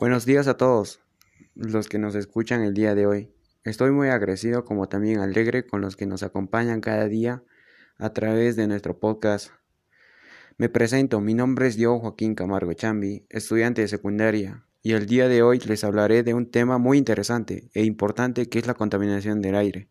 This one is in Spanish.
Buenos días a todos los que nos escuchan el día de hoy. Estoy muy agradecido como también alegre con los que nos acompañan cada día a través de nuestro podcast. Me presento, mi nombre es Diego Joaquín Camargo Chambi, estudiante de secundaria, y el día de hoy les hablaré de un tema muy interesante e importante que es la contaminación del aire.